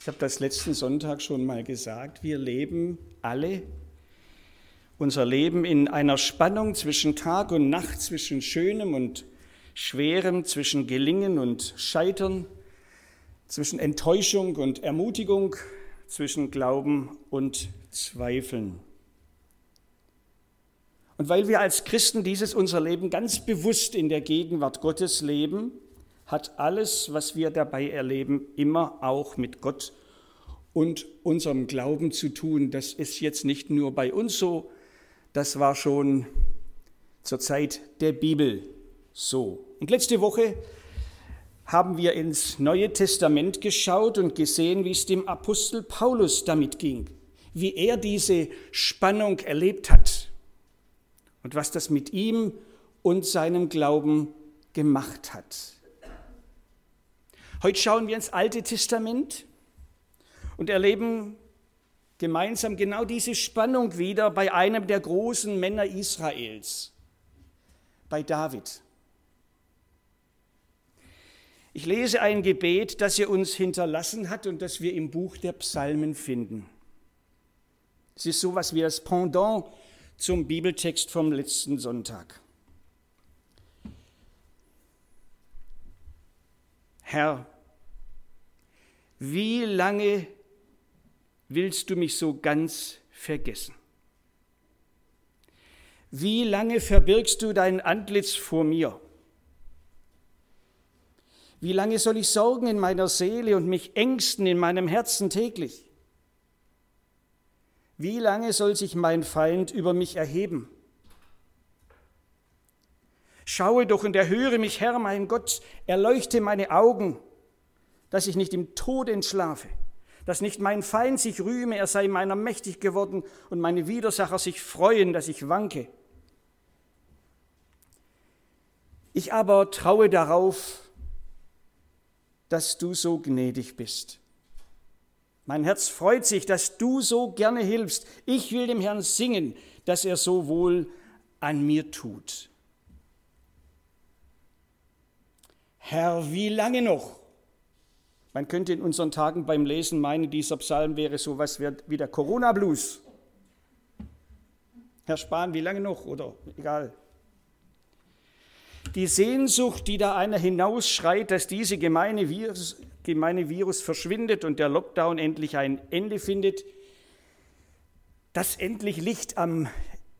Ich habe das letzten Sonntag schon mal gesagt. Wir leben alle unser Leben in einer Spannung zwischen Tag und Nacht, zwischen Schönem und Schwerem, zwischen Gelingen und Scheitern, zwischen Enttäuschung und Ermutigung, zwischen Glauben und Zweifeln. Und weil wir als Christen dieses unser Leben ganz bewusst in der Gegenwart Gottes leben, hat alles, was wir dabei erleben, immer auch mit Gott und unserem Glauben zu tun. Das ist jetzt nicht nur bei uns so, das war schon zur Zeit der Bibel so. Und letzte Woche haben wir ins Neue Testament geschaut und gesehen, wie es dem Apostel Paulus damit ging, wie er diese Spannung erlebt hat und was das mit ihm und seinem Glauben gemacht hat. Heute schauen wir ins Alte Testament und erleben gemeinsam genau diese Spannung wieder bei einem der großen Männer Israels, bei David. Ich lese ein Gebet, das er uns hinterlassen hat und das wir im Buch der Psalmen finden. Es ist so etwas wie das Pendant zum Bibeltext vom letzten Sonntag. Herr, wie lange willst du mich so ganz vergessen? Wie lange verbirgst du dein Antlitz vor mir? Wie lange soll ich sorgen in meiner Seele und mich ängsten in meinem Herzen täglich? Wie lange soll sich mein Feind über mich erheben? Schaue doch und erhöre mich, Herr, mein Gott, erleuchte meine Augen dass ich nicht im Tod entschlafe, dass nicht mein Feind sich rühme, er sei meiner mächtig geworden und meine Widersacher sich freuen, dass ich wanke. Ich aber traue darauf, dass du so gnädig bist. Mein Herz freut sich, dass du so gerne hilfst. Ich will dem Herrn singen, dass er so wohl an mir tut. Herr, wie lange noch? Man könnte in unseren Tagen beim Lesen meinen, dieser Psalm wäre so etwas wie der Corona-Blues. Herr Spahn, wie lange noch? Oder egal. Die Sehnsucht, die da einer hinausschreit, dass diese gemeine Virus, gemeine Virus verschwindet und der Lockdown endlich ein Ende findet, dass endlich Licht am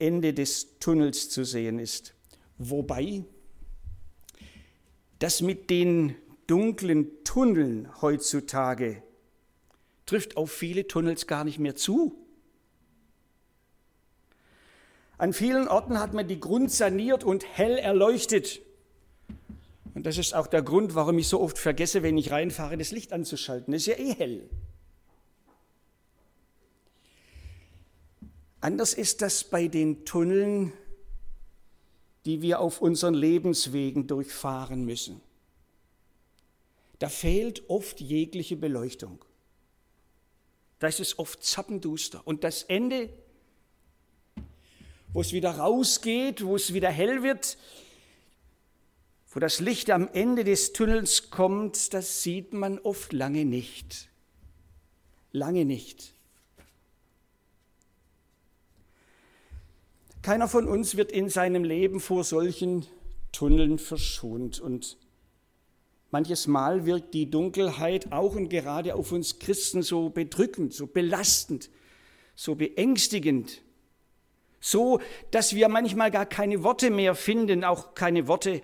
Ende des Tunnels zu sehen ist. Wobei das mit den dunklen Tunneln heutzutage trifft auf viele Tunnels gar nicht mehr zu. An vielen Orten hat man die Grund saniert und hell erleuchtet. Und das ist auch der Grund, warum ich so oft vergesse, wenn ich reinfahre, das Licht anzuschalten. Das ist ja eh hell. Anders ist das bei den Tunneln, die wir auf unseren Lebenswegen durchfahren müssen da fehlt oft jegliche Beleuchtung. Da ist es oft zappenduster. Und das Ende, wo es wieder rausgeht, wo es wieder hell wird, wo das Licht am Ende des Tunnels kommt, das sieht man oft lange nicht. Lange nicht. Keiner von uns wird in seinem Leben vor solchen Tunneln verschont und Manches Mal wirkt die Dunkelheit auch und gerade auf uns Christen so bedrückend, so belastend, so beängstigend, so dass wir manchmal gar keine Worte mehr finden, auch keine Worte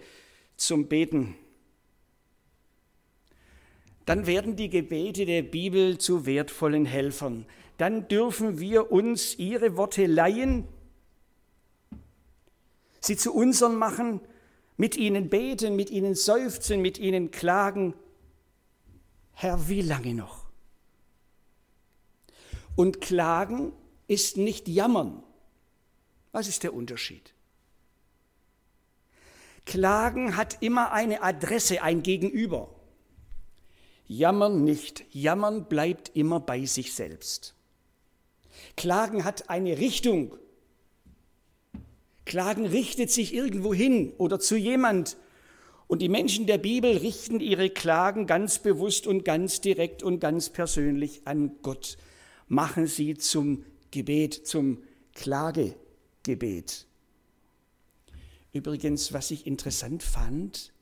zum Beten. Dann werden die Gebete der Bibel zu wertvollen Helfern. Dann dürfen wir uns ihre Worte leihen, sie zu unseren machen mit ihnen beten, mit ihnen seufzen, mit ihnen klagen. Herr, wie lange noch? Und klagen ist nicht jammern. Was ist der Unterschied? Klagen hat immer eine Adresse, ein Gegenüber. Jammern nicht. Jammern bleibt immer bei sich selbst. Klagen hat eine Richtung. Klagen richtet sich irgendwo hin oder zu jemand Und die Menschen der Bibel richten ihre Klagen ganz bewusst und ganz direkt und ganz persönlich an Gott. Machen sie zum Gebet, zum Klagegebet. Übrigens, was ich interessant fand,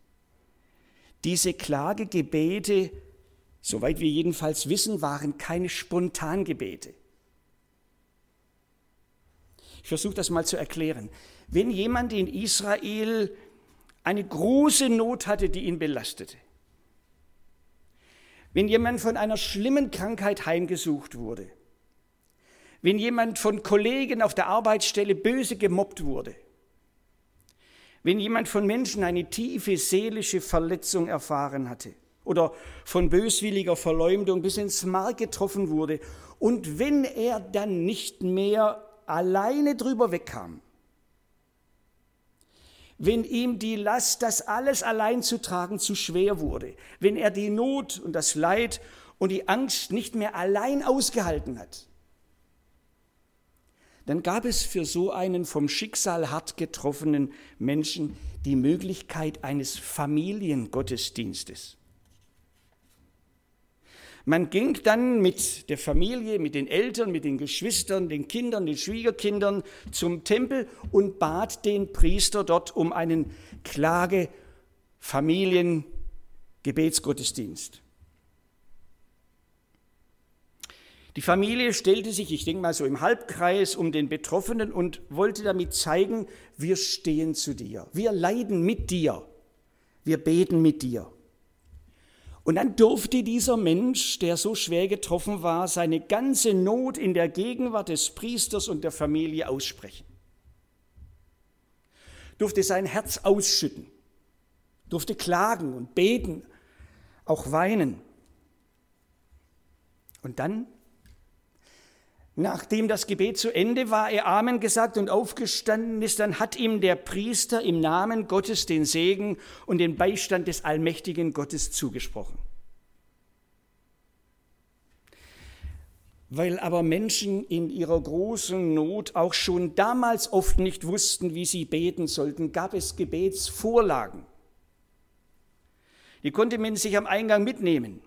diese Klagegebete, soweit wir jedenfalls wissen, waren keine Spontangebete. Ich versuche das mal zu erklären. Wenn jemand in Israel eine große Not hatte, die ihn belastete. Wenn jemand von einer schlimmen Krankheit heimgesucht wurde. Wenn jemand von Kollegen auf der Arbeitsstelle böse gemobbt wurde. Wenn jemand von Menschen eine tiefe seelische Verletzung erfahren hatte oder von böswilliger Verleumdung bis ins Mark getroffen wurde und wenn er dann nicht mehr alleine drüber wegkam, wenn ihm die Last, das alles allein zu tragen, zu schwer wurde, wenn er die Not und das Leid und die Angst nicht mehr allein ausgehalten hat, dann gab es für so einen vom Schicksal hart getroffenen Menschen die Möglichkeit eines Familiengottesdienstes. Man ging dann mit der Familie, mit den Eltern, mit den Geschwistern, den Kindern, den Schwiegerkindern zum Tempel und bat den Priester dort um einen Klage-Familien-Gebetsgottesdienst. Die Familie stellte sich, ich denke mal so im Halbkreis um den Betroffenen und wollte damit zeigen, wir stehen zu dir, wir leiden mit dir, wir beten mit dir. Und dann durfte dieser Mensch, der so schwer getroffen war, seine ganze Not in der Gegenwart des Priesters und der Familie aussprechen. Durfte sein Herz ausschütten, durfte klagen und beten, auch weinen. Und dann, nachdem das Gebet zu Ende war, er Amen gesagt und aufgestanden ist, dann hat ihm der Priester im Namen Gottes den Segen und den Beistand des allmächtigen Gottes zugesprochen. Weil aber Menschen in ihrer großen Not auch schon damals oft nicht wussten, wie sie beten sollten, gab es Gebetsvorlagen. Die konnte man sich am Eingang mitnehmen.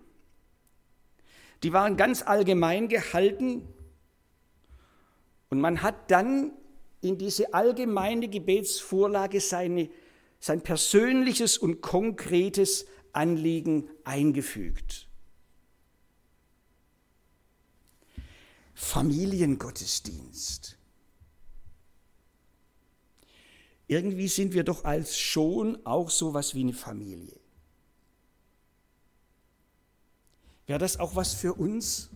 Die waren ganz allgemein gehalten und man hat dann in diese allgemeine Gebetsvorlage seine, sein persönliches und konkretes Anliegen eingefügt. Familiengottesdienst. Irgendwie sind wir doch als schon auch so was wie eine Familie. Wäre das auch was für uns?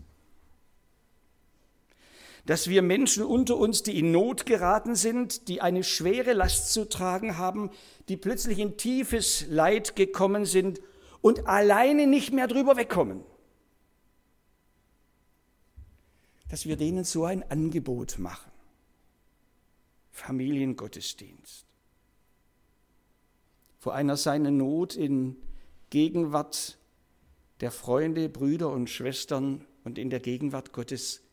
Dass wir Menschen unter uns, die in Not geraten sind, die eine schwere Last zu tragen haben, die plötzlich in tiefes Leid gekommen sind und alleine nicht mehr drüber wegkommen. dass wir denen so ein Angebot machen. Familiengottesdienst. Vor einer seiner Not in Gegenwart der Freunde, Brüder und Schwestern und in der Gegenwart Gottes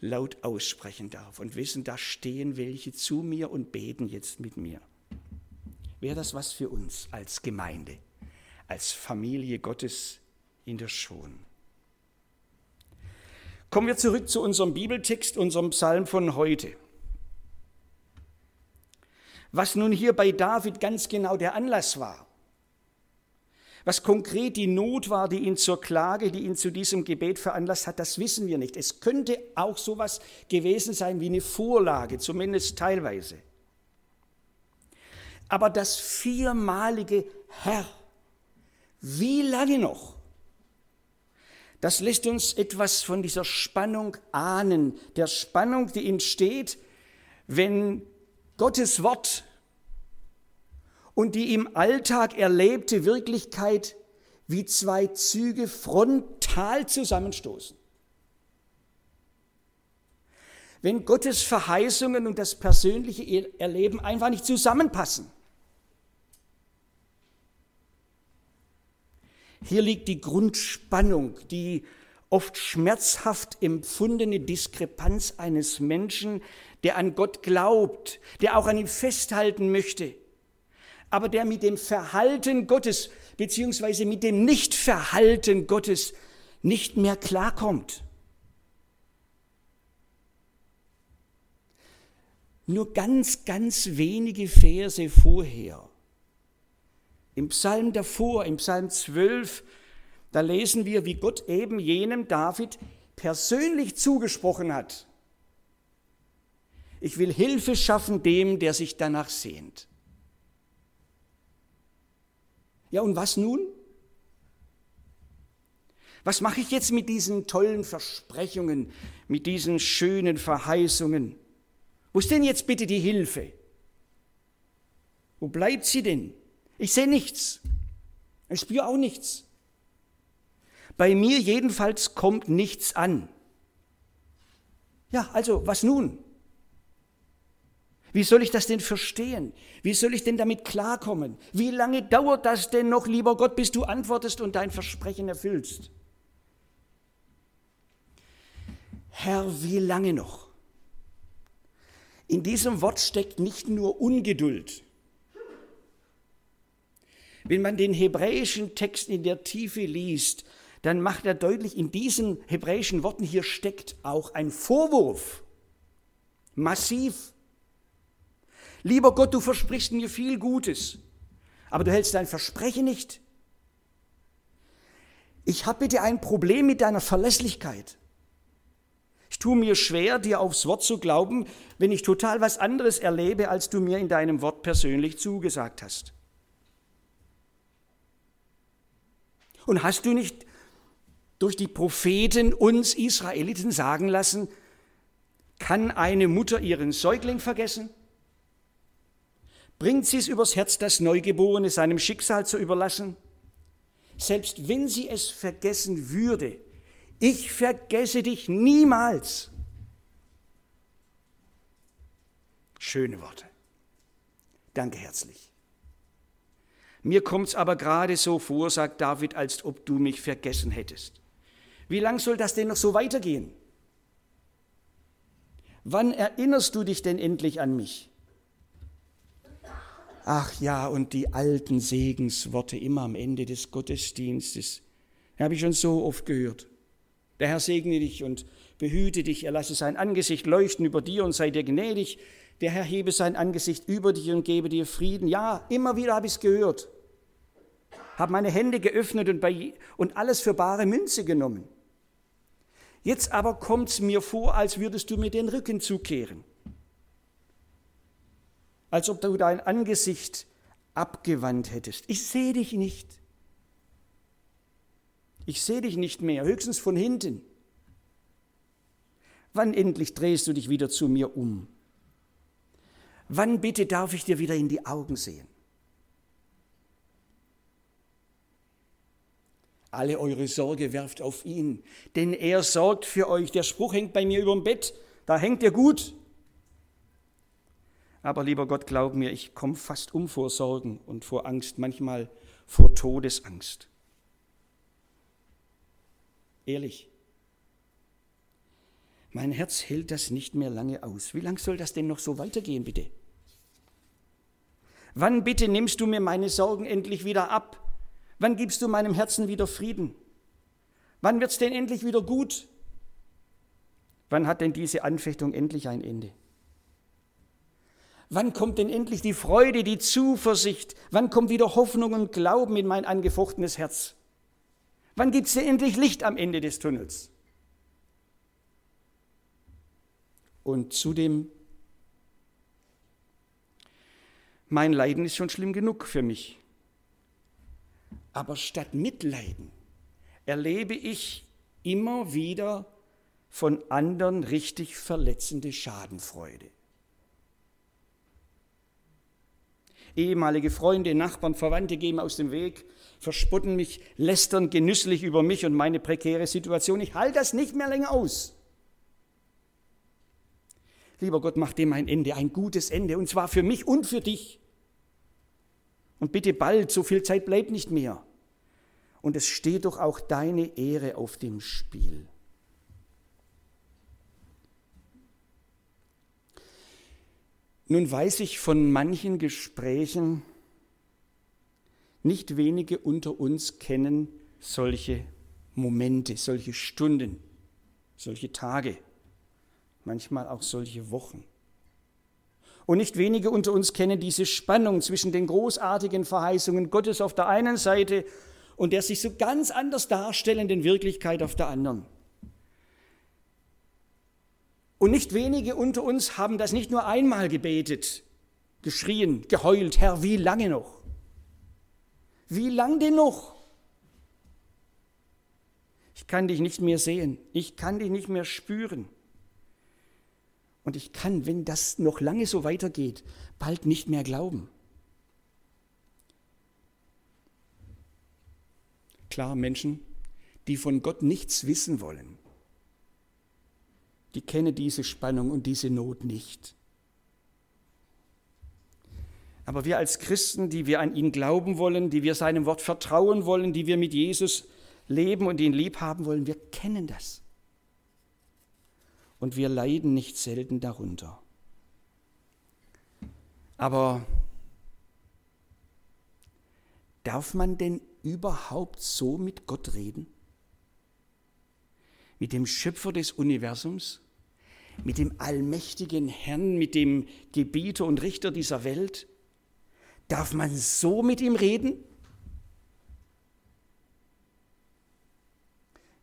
laut aussprechen darf und wissen, da stehen welche zu mir und beten jetzt mit mir. Wäre das was für uns als Gemeinde, als Familie Gottes in der Schon? Kommen wir zurück zu unserem Bibeltext, unserem Psalm von heute. Was nun hier bei David ganz genau der Anlass war, was konkret die Not war, die ihn zur Klage, die ihn zu diesem Gebet veranlasst hat, das wissen wir nicht. Es könnte auch sowas gewesen sein wie eine Vorlage, zumindest teilweise. Aber das viermalige Herr, wie lange noch? Das lässt uns etwas von dieser Spannung ahnen, der Spannung, die entsteht, wenn Gottes Wort und die im Alltag erlebte Wirklichkeit wie zwei Züge frontal zusammenstoßen. Wenn Gottes Verheißungen und das persönliche Erleben einfach nicht zusammenpassen. Hier liegt die Grundspannung, die oft schmerzhaft empfundene Diskrepanz eines Menschen, der an Gott glaubt, der auch an ihm festhalten möchte, aber der mit dem Verhalten Gottes beziehungsweise mit dem Nichtverhalten Gottes nicht mehr klarkommt. Nur ganz, ganz wenige Verse vorher. Im Psalm davor, im Psalm 12, da lesen wir, wie Gott eben jenem David persönlich zugesprochen hat. Ich will Hilfe schaffen dem, der sich danach sehnt. Ja, und was nun? Was mache ich jetzt mit diesen tollen Versprechungen, mit diesen schönen Verheißungen? Wo ist denn jetzt bitte die Hilfe? Wo bleibt sie denn? Ich sehe nichts. Ich spüre auch nichts. Bei mir jedenfalls kommt nichts an. Ja, also was nun? Wie soll ich das denn verstehen? Wie soll ich denn damit klarkommen? Wie lange dauert das denn noch, lieber Gott, bis du antwortest und dein Versprechen erfüllst? Herr, wie lange noch? In diesem Wort steckt nicht nur Ungeduld. Wenn man den hebräischen Text in der Tiefe liest, dann macht er deutlich, in diesen hebräischen Worten hier steckt auch ein Vorwurf. Massiv. Lieber Gott, du versprichst mir viel Gutes, aber du hältst dein Versprechen nicht. Ich habe bitte ein Problem mit deiner Verlässlichkeit. Ich tue mir schwer, dir aufs Wort zu glauben, wenn ich total was anderes erlebe, als du mir in deinem Wort persönlich zugesagt hast. Und hast du nicht durch die Propheten uns Israeliten sagen lassen, kann eine Mutter ihren Säugling vergessen? Bringt sie es übers Herz, das Neugeborene seinem Schicksal zu überlassen? Selbst wenn sie es vergessen würde, ich vergesse dich niemals. Schöne Worte. Danke herzlich. Mir kommt's aber gerade so vor, sagt David, als ob du mich vergessen hättest. Wie lang soll das denn noch so weitergehen? Wann erinnerst du dich denn endlich an mich? Ach ja, und die alten Segensworte immer am Ende des Gottesdienstes. Habe ich schon so oft gehört. Der Herr segne dich und behüte dich, er lasse sein Angesicht leuchten über dir und sei dir gnädig. Der Herr hebe sein Angesicht über dich und gebe dir Frieden. Ja, immer wieder habe ich es gehört. Habe meine Hände geöffnet und, bei, und alles für bare Münze genommen. Jetzt aber kommt es mir vor, als würdest du mir den Rücken zukehren als ob du dein Angesicht abgewandt hättest. Ich sehe dich nicht. Ich sehe dich nicht mehr, höchstens von hinten. Wann endlich drehst du dich wieder zu mir um? Wann bitte darf ich dir wieder in die Augen sehen? Alle eure Sorge werft auf ihn, denn er sorgt für euch. Der Spruch hängt bei mir über dem Bett, da hängt er gut. Aber lieber Gott, glaub mir, ich komme fast um vor Sorgen und vor Angst, manchmal vor Todesangst. Ehrlich, mein Herz hält das nicht mehr lange aus. Wie lang soll das denn noch so weitergehen, bitte? Wann bitte nimmst du mir meine Sorgen endlich wieder ab? Wann gibst du meinem Herzen wieder Frieden? Wann wird's denn endlich wieder gut? Wann hat denn diese Anfechtung endlich ein Ende? Wann kommt denn endlich die Freude, die Zuversicht? Wann kommt wieder Hoffnung und Glauben in mein angefochtenes Herz? Wann gibt es denn endlich Licht am Ende des Tunnels? Und zudem, mein Leiden ist schon schlimm genug für mich. Aber statt Mitleiden erlebe ich immer wieder von anderen richtig verletzende Schadenfreude. Ehemalige Freunde, Nachbarn, Verwandte gehen aus dem Weg, verspotten mich, lästern genüsslich über mich und meine prekäre Situation. Ich halte das nicht mehr länger aus. Lieber Gott, mach dem ein Ende, ein gutes Ende, und zwar für mich und für dich. Und bitte bald, so viel Zeit bleibt nicht mehr. Und es steht doch auch deine Ehre auf dem Spiel. Nun weiß ich von manchen Gesprächen, Nicht wenige unter uns kennen solche Momente, solche Stunden, solche Tage, manchmal auch solche Wochen. Und nicht wenige unter uns kennen diese Spannung zwischen den großartigen Verheißungen Gottes auf der einen Seite und der sich so ganz anders darstellenden Wirklichkeit auf der anderen. Und nicht wenige unter uns haben das nicht nur einmal gebetet, geschrien, geheult, Herr, wie lange noch? Wie lang denn noch? Ich kann dich nicht mehr sehen, ich kann dich nicht mehr spüren. Und ich kann, wenn das noch lange so weitergeht, bald nicht mehr glauben. Klar, Menschen, die von Gott nichts wissen wollen, die kennen diese Spannung und diese Not nicht. Aber wir als Christen, die wir an ihn glauben wollen, die wir seinem Wort vertrauen wollen, die wir mit Jesus leben und ihn lieb haben wollen, wir kennen das. Und wir leiden nicht selten darunter. Aber darf man denn überhaupt so mit Gott reden? Mit dem Schöpfer des Universums? Mit dem allmächtigen Herrn, mit dem Gebieter und Richter dieser Welt? Darf man so mit ihm reden?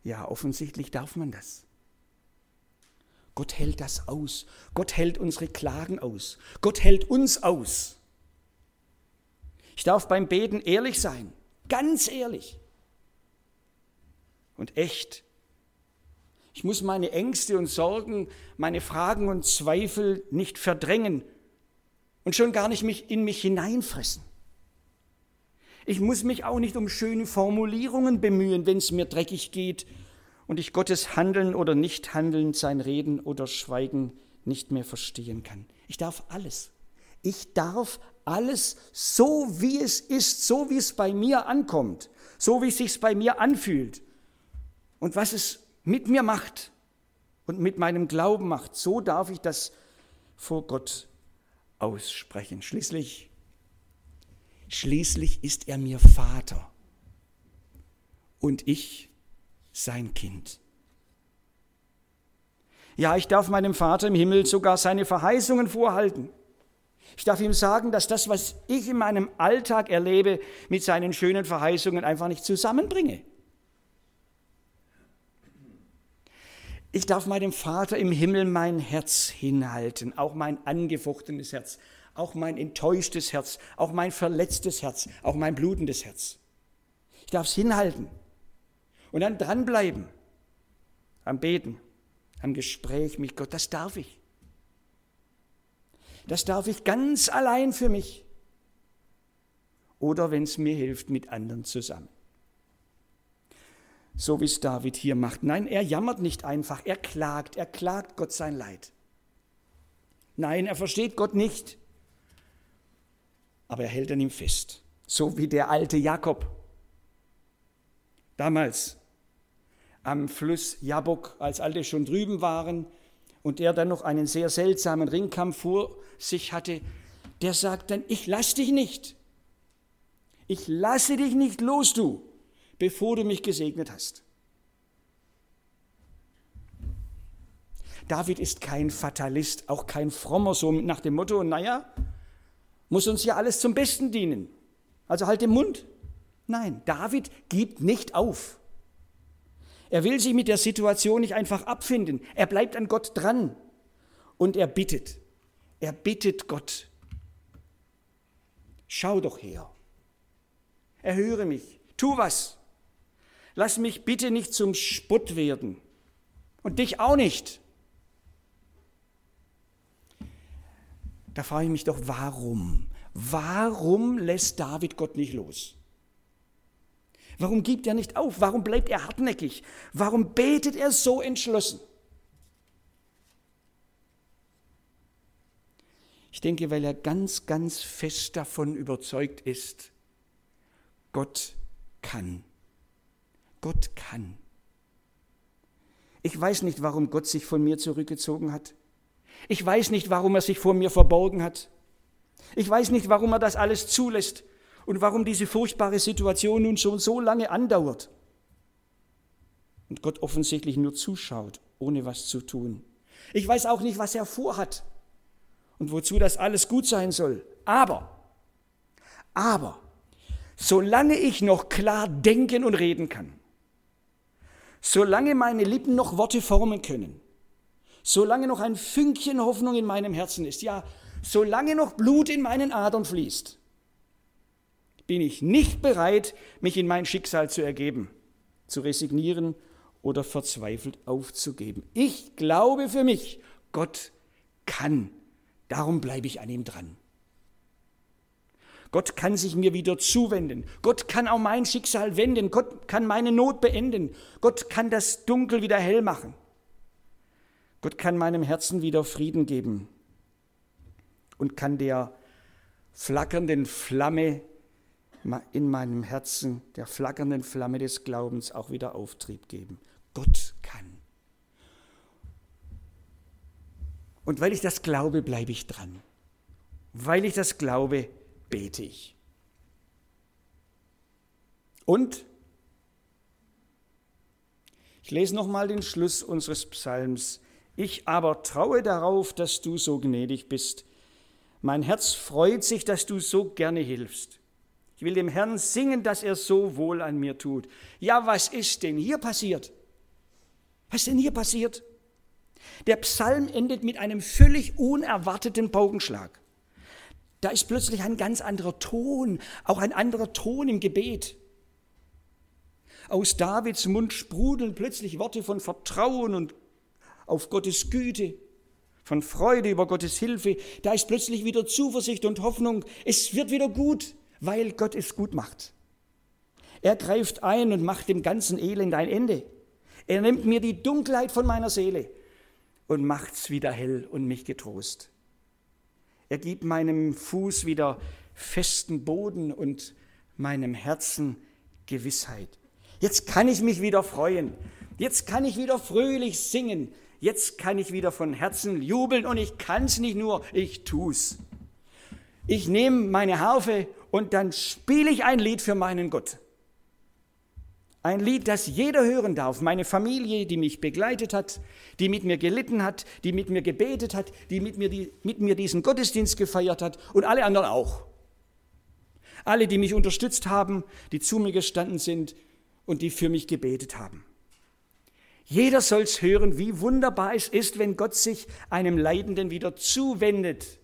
Ja, offensichtlich darf man das. Gott hält das aus. Gott hält unsere Klagen aus. Gott hält uns aus. Ich darf beim Beten ehrlich sein, ganz ehrlich und echt. Ich muss meine Ängste und Sorgen, meine Fragen und Zweifel nicht verdrängen und schon gar nicht mich in mich hineinfressen. Ich muss mich auch nicht um schöne Formulierungen bemühen, wenn es mir dreckig geht und ich Gottes Handeln oder Nichthandeln, sein Reden oder Schweigen nicht mehr verstehen kann. Ich darf alles. Ich darf alles so, wie es ist, so wie es bei mir ankommt, so wie es sich bei mir anfühlt und was es mit mir macht und mit meinem Glauben macht, so darf ich das vor Gott aussprechen. Schließlich, schließlich ist er mir Vater und ich sein Kind. Ja, ich darf meinem Vater im Himmel sogar seine Verheißungen vorhalten. Ich darf ihm sagen, dass das, was ich in meinem Alltag erlebe, mit seinen schönen Verheißungen einfach nicht zusammenbringe. Ich darf meinem Vater im Himmel mein Herz hinhalten, auch mein angefochtenes Herz, auch mein enttäuschtes Herz, auch mein verletztes Herz, auch mein blutendes Herz. Ich darf es hinhalten und dann dranbleiben am Beten, am Gespräch mit Gott. Das darf ich. Das darf ich ganz allein für mich. Oder wenn es mir hilft, mit anderen zusammen so wie es David hier macht. Nein, er jammert nicht einfach, er klagt, er klagt Gott sein Leid. Nein, er versteht Gott nicht, aber er hält an ihm fest, so wie der alte Jakob. Damals am Fluss Jabok, als alle schon drüben waren und er dann noch einen sehr seltsamen Ringkampf vor sich hatte, der sagt dann, ich lass dich nicht. Ich lasse dich nicht los, du bevor du mich gesegnet hast. David ist kein Fatalist, auch kein Frommer, so nach dem Motto, naja, muss uns ja alles zum Besten dienen. Also halt den Mund. Nein, David gibt nicht auf. Er will sich mit der Situation nicht einfach abfinden. Er bleibt an Gott dran und er bittet. Er bittet Gott. Schau doch her. Erhöre mich. Tu was. Lass mich bitte nicht zum Spott werden. Und dich auch nicht. Da frage ich mich doch, warum? Warum lässt David Gott nicht los? Warum gibt er nicht auf? Warum bleibt er hartnäckig? Warum betet er so entschlossen? Ich denke, weil er ganz, ganz fest davon überzeugt ist, Gott kann. Gott kann. Ich weiß nicht, warum Gott sich von mir zurückgezogen hat. Ich weiß nicht, warum er sich vor mir verborgen hat. Ich weiß nicht, warum er das alles zulässt und warum diese furchtbare Situation nun schon so lange andauert. Und Gott offensichtlich nur zuschaut, ohne was zu tun. Ich weiß auch nicht, was er vorhat und wozu das alles gut sein soll. Aber, aber, solange ich noch klar denken und reden kann, solange meine Lippen noch Worte formen können, solange noch ein Fünkchen Hoffnung in meinem Herzen ist, ja, solange noch Blut in meinen Adern fließt, bin ich nicht bereit, mich in mein Schicksal zu ergeben, zu resignieren oder verzweifelt aufzugeben. Ich glaube für mich, Gott kann. Darum bleibe ich an ihm dran. Gott kann sich mir wieder zuwenden. Gott kann auch mein Schicksal wenden. Gott kann meine Not beenden. Gott kann das Dunkel wieder hell machen. Gott kann meinem Herzen wieder Frieden geben und kann der flackernden Flamme in meinem Herzen, der flackernden Flamme des Glaubens auch wieder Auftrieb geben. Gott kann. Und weil ich das glaube, bleibe ich dran. Weil ich das glaube, bete ich. Und ich lese nochmal den Schluss unseres Psalms. Ich aber traue darauf, dass du so gnädig bist. Mein Herz freut sich, dass du so gerne hilfst. Ich will dem Herrn singen, dass er so wohl an mir tut. Ja, was ist denn hier passiert? Was ist denn hier passiert? Der Psalm endet mit einem völlig unerwarteten Paukenschlag. Da ist plötzlich ein ganz anderer Ton, auch ein anderer Ton im Gebet. Aus Davids Mund sprudeln plötzlich Worte von Vertrauen und auf Gottes Güte, von Freude über Gottes Hilfe. Da ist plötzlich wieder Zuversicht und Hoffnung. Es wird wieder gut, weil Gott es gut macht. Er greift ein und macht dem ganzen Elend ein Ende. Er nimmt mir die Dunkelheit von meiner Seele und macht's wieder hell und mich getrost. Er gibt meinem Fuß wieder festen Boden und meinem Herzen Gewissheit. Jetzt kann ich mich wieder freuen. Jetzt kann ich wieder fröhlich singen. Jetzt kann ich wieder von Herzen jubeln und ich kann's nicht nur, ich tu's. Ich nehme meine Harfe und dann spiele ich ein Lied für meinen Gott. Ein Lied, das jeder hören darf. Meine Familie, die mich begleitet hat, die mit mir gelitten hat, die mit mir gebetet hat, die mit mir, die, mit mir diesen Gottesdienst gefeiert hat und alle anderen auch. Alle, die mich unterstützt haben, die zu mir gestanden sind und die für mich gebetet haben. Jeder soll es hören, wie wunderbar es ist, wenn Gott sich einem Leidenden wieder zuwendet,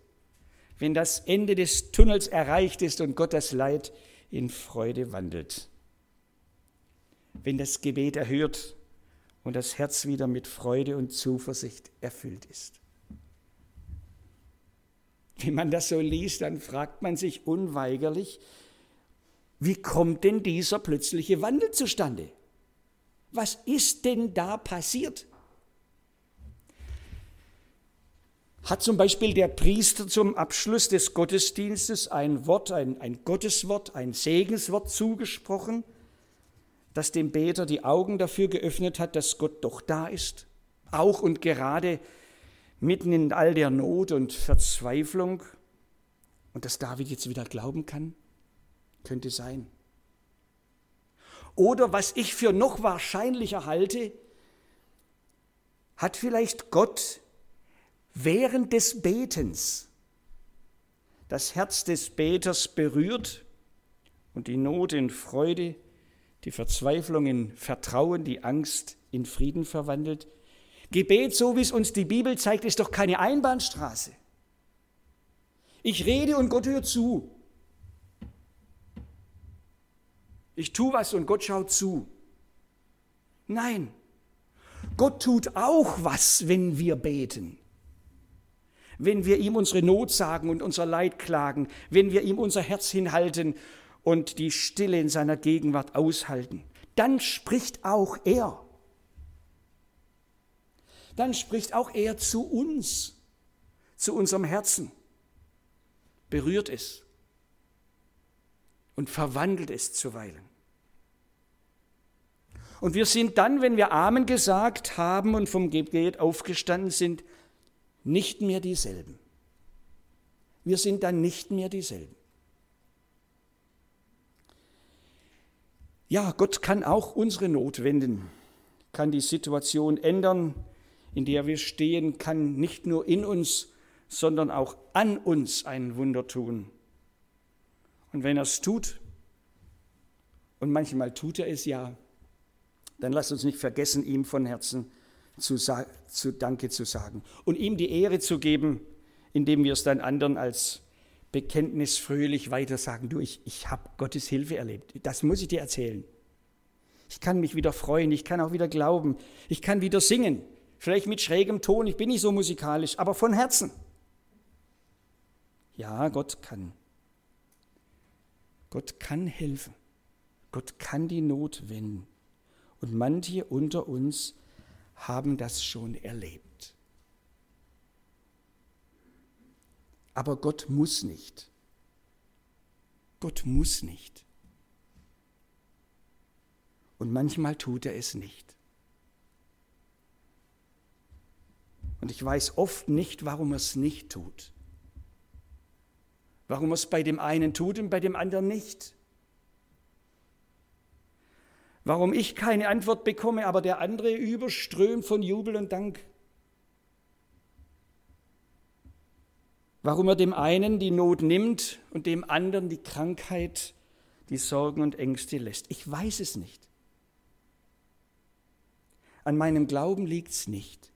wenn das Ende des Tunnels erreicht ist und Gott das Leid in Freude wandelt wenn das Gebet erhört und das Herz wieder mit Freude und Zuversicht erfüllt ist. Wenn man das so liest, dann fragt man sich unweigerlich, wie kommt denn dieser plötzliche Wandel zustande? Was ist denn da passiert? Hat zum Beispiel der Priester zum Abschluss des Gottesdienstes ein Wort, ein, ein Gotteswort, ein Segenswort zugesprochen? Das dem Beter die Augen dafür geöffnet hat, dass Gott doch da ist, auch und gerade mitten in all der Not und Verzweiflung und dass David jetzt wieder glauben kann? Könnte sein. Oder was ich für noch wahrscheinlicher halte, hat vielleicht Gott während des Betens das Herz des Beters berührt und die Not in Freude die Verzweiflung in Vertrauen, die Angst in Frieden verwandelt. Gebet, so wie es uns die Bibel zeigt, ist doch keine Einbahnstraße. Ich rede und Gott hört zu. Ich tue was und Gott schaut zu. Nein, Gott tut auch was, wenn wir beten. Wenn wir ihm unsere Not sagen und unser Leid klagen, wenn wir ihm unser Herz hinhalten und die Stille in seiner Gegenwart aushalten, dann spricht auch er. Dann spricht auch er zu uns, zu unserem Herzen, berührt es und verwandelt es zuweilen. Und wir sind dann, wenn wir Amen gesagt haben und vom Gebet aufgestanden sind, nicht mehr dieselben. Wir sind dann nicht mehr dieselben. Ja, Gott kann auch unsere Not wenden, kann die Situation ändern, in der wir stehen, kann nicht nur in uns, sondern auch an uns ein Wunder tun. Und wenn er es tut, und manchmal tut er es ja, dann lasst uns nicht vergessen, ihm von Herzen zu, zu Danke zu sagen und ihm die Ehre zu geben, indem wir es dann anderen als Bekenntnis fröhlich weiter sagen, du, ich, ich habe Gottes Hilfe erlebt. Das muss ich dir erzählen. Ich kann mich wieder freuen, ich kann auch wieder glauben, ich kann wieder singen. Vielleicht mit schrägem Ton, ich bin nicht so musikalisch, aber von Herzen. Ja, Gott kann. Gott kann helfen. Gott kann die Not wenden. Und manche unter uns haben das schon erlebt. Aber Gott muss nicht. Gott muss nicht. Und manchmal tut er es nicht. Und ich weiß oft nicht, warum er es nicht tut. Warum er es bei dem einen tut und bei dem anderen nicht. Warum ich keine Antwort bekomme, aber der andere überströmt von Jubel und Dank. Warum er dem einen die Not nimmt und dem anderen die Krankheit, die Sorgen und Ängste lässt. Ich weiß es nicht. An meinem Glauben liegt es nicht.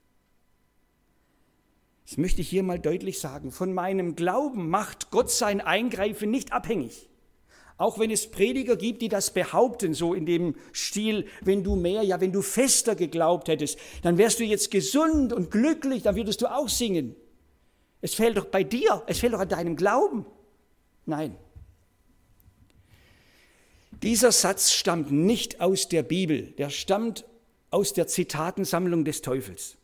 Das möchte ich hier mal deutlich sagen. Von meinem Glauben macht Gott sein Eingreifen nicht abhängig. Auch wenn es Prediger gibt, die das behaupten, so in dem Stil, wenn du mehr, ja, wenn du fester geglaubt hättest, dann wärst du jetzt gesund und glücklich, dann würdest du auch singen. Es fehlt doch bei dir, es fehlt doch an deinem Glauben. Nein. Dieser Satz stammt nicht aus der Bibel, der stammt aus der Zitatensammlung des Teufels.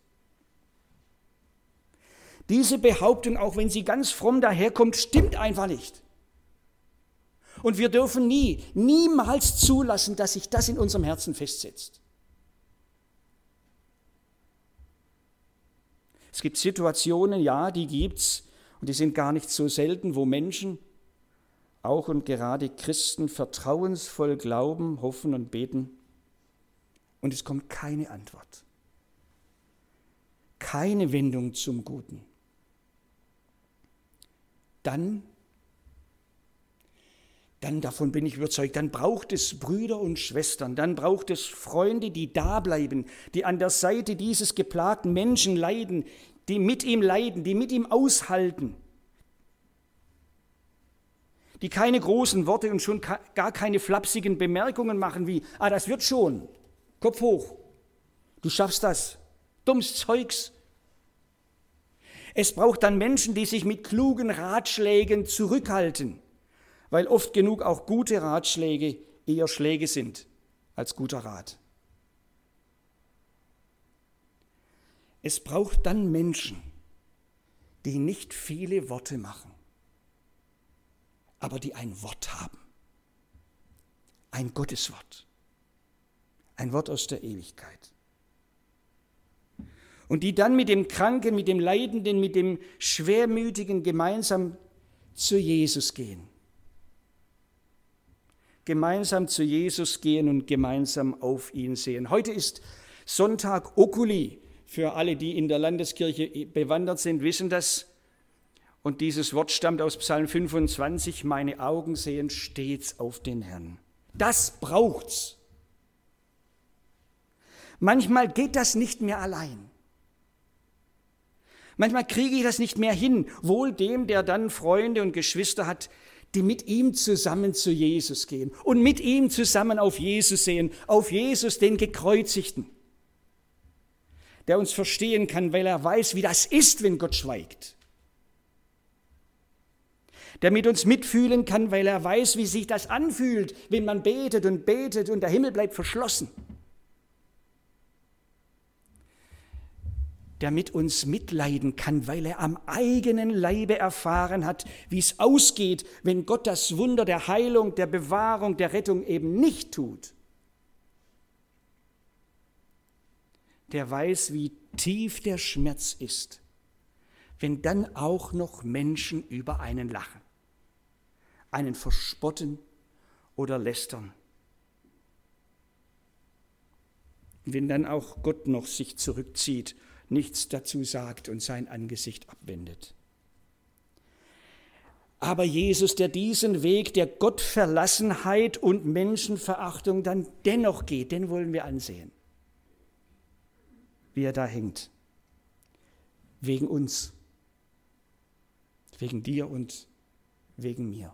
Diese Behauptung, auch wenn sie ganz fromm daherkommt, stimmt einfach nicht. Und wir dürfen nie, niemals zulassen, dass sich das in unserem Herzen festsetzt. Es gibt Situationen, ja, die gibt's und die sind gar nicht so selten, wo Menschen, auch und gerade Christen, vertrauensvoll glauben, hoffen und beten und es kommt keine Antwort. Keine Wendung zum Guten. Dann dann davon bin ich überzeugt, dann braucht es Brüder und Schwestern, dann braucht es Freunde, die da bleiben, die an der Seite dieses geplagten Menschen leiden, die mit ihm leiden, die mit ihm aushalten, die keine großen Worte und schon gar keine flapsigen Bemerkungen machen wie, ah, das wird schon, Kopf hoch, du schaffst das, dummes Zeugs. Es braucht dann Menschen, die sich mit klugen Ratschlägen zurückhalten weil oft genug auch gute Ratschläge eher Schläge sind als guter Rat. Es braucht dann Menschen, die nicht viele Worte machen, aber die ein Wort haben. Ein Gotteswort. Ein Wort aus der Ewigkeit. Und die dann mit dem Kranken, mit dem Leidenden, mit dem Schwermütigen gemeinsam zu Jesus gehen gemeinsam zu Jesus gehen und gemeinsam auf ihn sehen. Heute ist Sonntag Oculi. Für alle, die in der Landeskirche bewandert sind, wissen das. Und dieses Wort stammt aus Psalm 25. Meine Augen sehen stets auf den Herrn. Das braucht's. Manchmal geht das nicht mehr allein. Manchmal kriege ich das nicht mehr hin, wohl dem, der dann Freunde und Geschwister hat, die mit ihm zusammen zu Jesus gehen und mit ihm zusammen auf Jesus sehen, auf Jesus, den Gekreuzigten, der uns verstehen kann, weil er weiß, wie das ist, wenn Gott schweigt. Der mit uns mitfühlen kann, weil er weiß, wie sich das anfühlt, wenn man betet und betet und der Himmel bleibt verschlossen. Der mit uns mitleiden kann, weil er am eigenen Leibe erfahren hat, wie es ausgeht, wenn Gott das Wunder der Heilung, der Bewahrung, der Rettung eben nicht tut. Der weiß, wie tief der Schmerz ist, wenn dann auch noch Menschen über einen lachen, einen verspotten oder lästern. wenn dann auch Gott noch sich zurückzieht, nichts dazu sagt und sein Angesicht abwendet. Aber Jesus, der diesen Weg der Gottverlassenheit und Menschenverachtung dann dennoch geht, den wollen wir ansehen. Wie er da hängt. Wegen uns. Wegen dir und wegen mir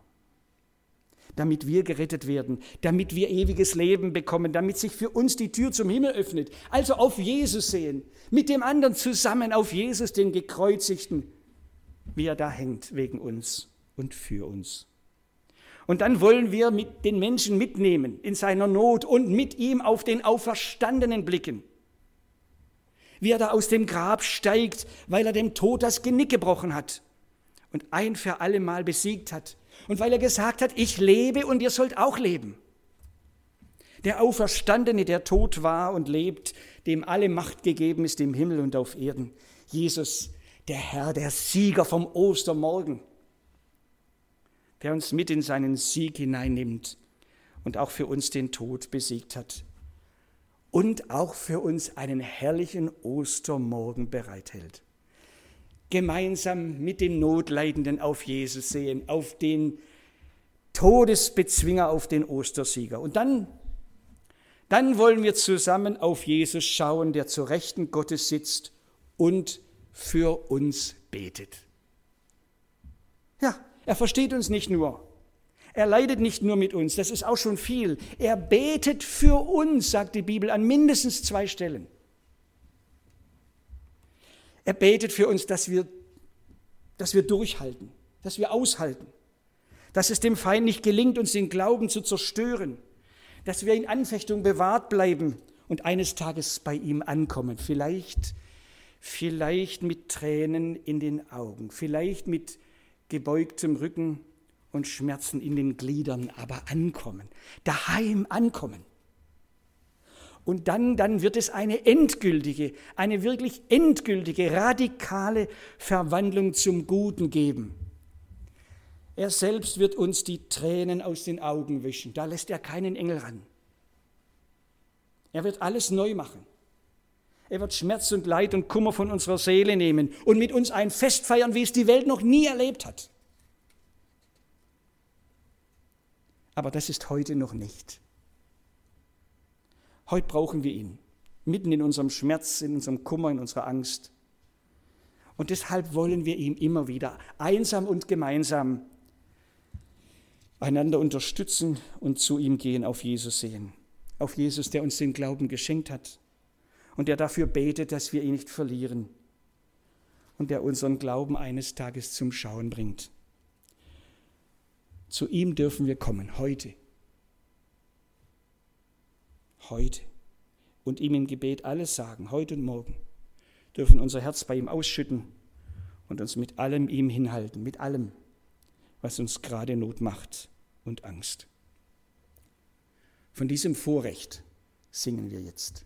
damit wir gerettet werden, damit wir ewiges Leben bekommen, damit sich für uns die Tür zum Himmel öffnet. Also auf Jesus sehen, mit dem anderen zusammen auf Jesus, den gekreuzigten, wie er da hängt wegen uns und für uns. Und dann wollen wir mit den Menschen mitnehmen in seiner Not und mit ihm auf den Auferstandenen blicken. Wie er da aus dem Grab steigt, weil er dem Tod das Genick gebrochen hat und ein für alle Mal besiegt hat und weil er gesagt hat, ich lebe und ihr sollt auch leben. Der Auferstandene, der tot war und lebt, dem alle Macht gegeben ist im Himmel und auf Erden. Jesus, der Herr, der Sieger vom Ostermorgen, der uns mit in seinen Sieg hineinnimmt und auch für uns den Tod besiegt hat und auch für uns einen herrlichen Ostermorgen bereithält gemeinsam mit dem Notleidenden auf Jesus sehen, auf den Todesbezwinger, auf den Ostersieger. Und dann, dann wollen wir zusammen auf Jesus schauen, der zur Rechten Gottes sitzt und für uns betet. Ja, er versteht uns nicht nur. Er leidet nicht nur mit uns, das ist auch schon viel. Er betet für uns, sagt die Bibel an mindestens zwei Stellen. Er betet für uns, dass wir, dass wir durchhalten, dass wir aushalten, dass es dem Feind nicht gelingt, uns den Glauben zu zerstören, dass wir in Anfechtung bewahrt bleiben und eines Tages bei ihm ankommen. Vielleicht, vielleicht mit Tränen in den Augen, vielleicht mit gebeugtem Rücken und Schmerzen in den Gliedern, aber ankommen, daheim ankommen. Und dann, dann wird es eine endgültige, eine wirklich endgültige, radikale Verwandlung zum Guten geben. Er selbst wird uns die Tränen aus den Augen wischen. Da lässt er keinen Engel ran. Er wird alles neu machen. Er wird Schmerz und Leid und Kummer von unserer Seele nehmen und mit uns ein Fest feiern, wie es die Welt noch nie erlebt hat. Aber das ist heute noch nicht. Heute brauchen wir ihn, mitten in unserem Schmerz, in unserem Kummer, in unserer Angst. Und deshalb wollen wir ihm immer wieder einsam und gemeinsam einander unterstützen und zu ihm gehen, auf Jesus sehen. Auf Jesus, der uns den Glauben geschenkt hat und der dafür betet, dass wir ihn nicht verlieren und der unseren Glauben eines Tages zum Schauen bringt. Zu ihm dürfen wir kommen, heute heute und ihm im Gebet alles sagen, heute und morgen, dürfen unser Herz bei ihm ausschütten und uns mit allem ihm hinhalten, mit allem, was uns gerade Not macht und Angst. Von diesem Vorrecht singen wir jetzt.